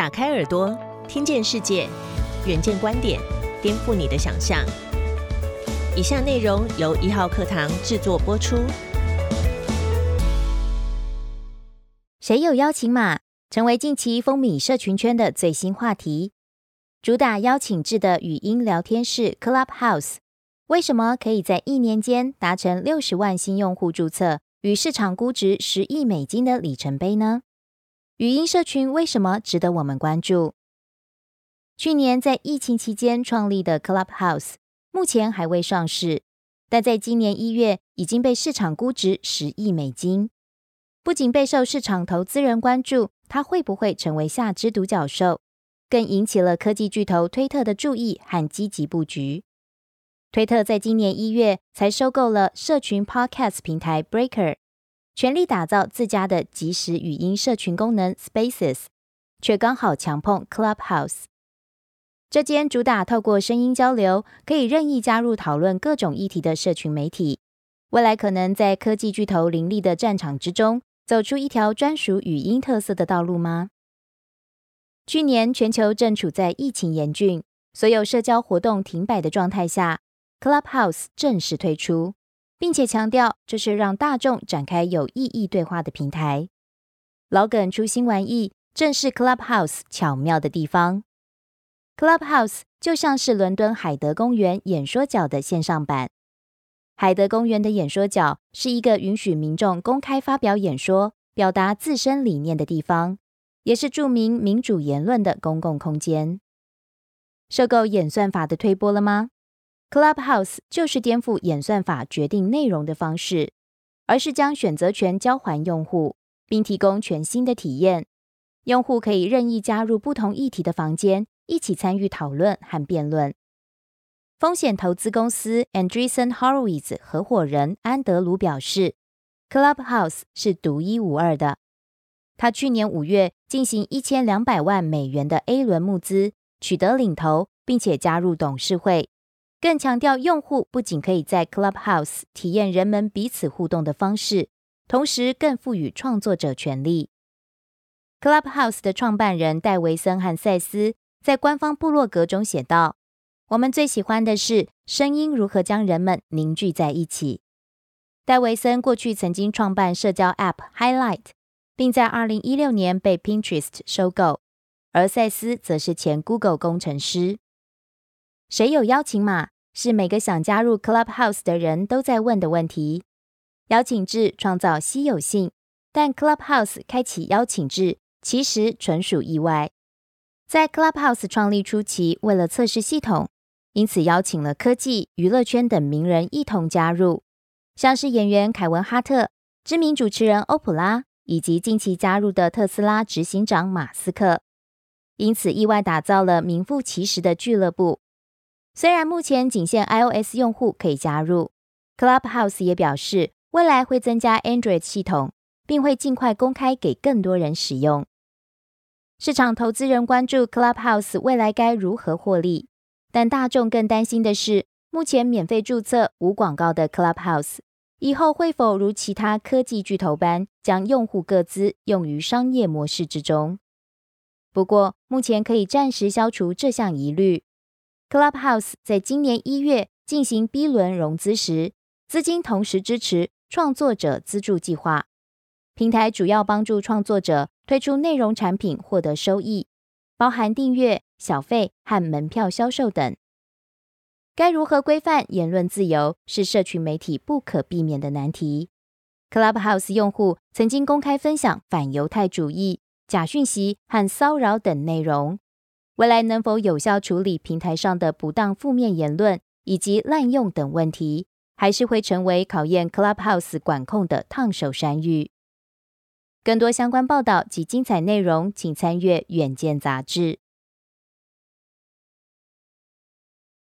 打开耳朵，听见世界，远见观点，颠覆你的想象。以下内容由一号课堂制作播出。谁有邀请码？成为近期风靡社群圈的最新话题。主打邀请制的语音聊天室 Clubhouse，为什么可以在一年间达成六十万新用户注册与市场估值十亿美金的里程碑呢？语音社群为什么值得我们关注？去年在疫情期间创立的 Clubhouse，目前还未上市，但在今年一月已经被市场估值十亿美金。不仅备受市场投资人关注，它会不会成为下只独角兽，更引起了科技巨头推特的注意和积极布局。推特在今年一月才收购了社群 Podcast 平台 Breaker。全力打造自家的即时语音社群功能 Spaces，却刚好强碰 Clubhouse。这间主打透过声音交流，可以任意加入讨论各种议题的社群媒体，未来可能在科技巨头林立的战场之中，走出一条专属语音特色的道路吗？去年全球正处在疫情严峻、所有社交活动停摆的状态下，Clubhouse 正式推出。并且强调，这是让大众展开有意义对话的平台。老梗出新玩意，正是 Clubhouse 巧妙的地方。Clubhouse 就像是伦敦海德公园演说角的线上版。海德公园的演说角是一个允许民众公开发表演说、表达自身理念的地方，也是著名民主言论的公共空间。受够演算法的推波了吗？Clubhouse 就是颠覆演算法决定内容的方式，而是将选择权交还用户，并提供全新的体验。用户可以任意加入不同议题的房间，一起参与讨论和辩论。风险投资公司 Andreessen Horowitz 合伙人安德鲁表示，Clubhouse 是独一无二的。他去年五月进行一千两百万美元的 A 轮募资，取得领投，并且加入董事会。更强调，用户不仅可以在 Clubhouse 体验人们彼此互动的方式，同时更赋予创作者权利。Clubhouse 的创办人戴维森和塞斯在官方部落格中写道：“我们最喜欢的是声音如何将人们凝聚在一起。”戴维森过去曾经创办社交 App Highlight，并在2016年被 Pinterest 收购，而塞斯则是前 Google 工程师。谁有邀请码？是每个想加入 Clubhouse 的人都在问的问题。邀请制创造稀有性，但 Clubhouse 开启邀请制其实纯属意外。在 Clubhouse 创立初期，为了测试系统，因此邀请了科技、娱乐圈等名人一同加入，像是演员凯文·哈特、知名主持人欧普拉，以及近期加入的特斯拉执行长马斯克。因此，意外打造了名副其实的俱乐部。虽然目前仅限 iOS 用户可以加入，Clubhouse 也表示未来会增加 Android 系统，并会尽快公开给更多人使用。市场投资人关注 Clubhouse 未来该如何获利，但大众更担心的是，目前免费注册无广告的 Clubhouse，以后会否如其他科技巨头般将用户各资用于商业模式之中？不过，目前可以暂时消除这项疑虑。Clubhouse 在今年一月进行 B 轮融资时，资金同时支持创作者资助计划。平台主要帮助创作者推出内容产品获得收益，包含订阅、小费和门票销售等。该如何规范言论自由，是社群媒体不可避免的难题。Clubhouse 用户曾经公开分享反犹太主义、假讯息和骚扰等内容。未来能否有效处理平台上的不当负面言论以及滥用等问题，还是会成为考验 Clubhouse 管控的烫手山芋。更多相关报道及精彩内容，请参阅《远见》杂志。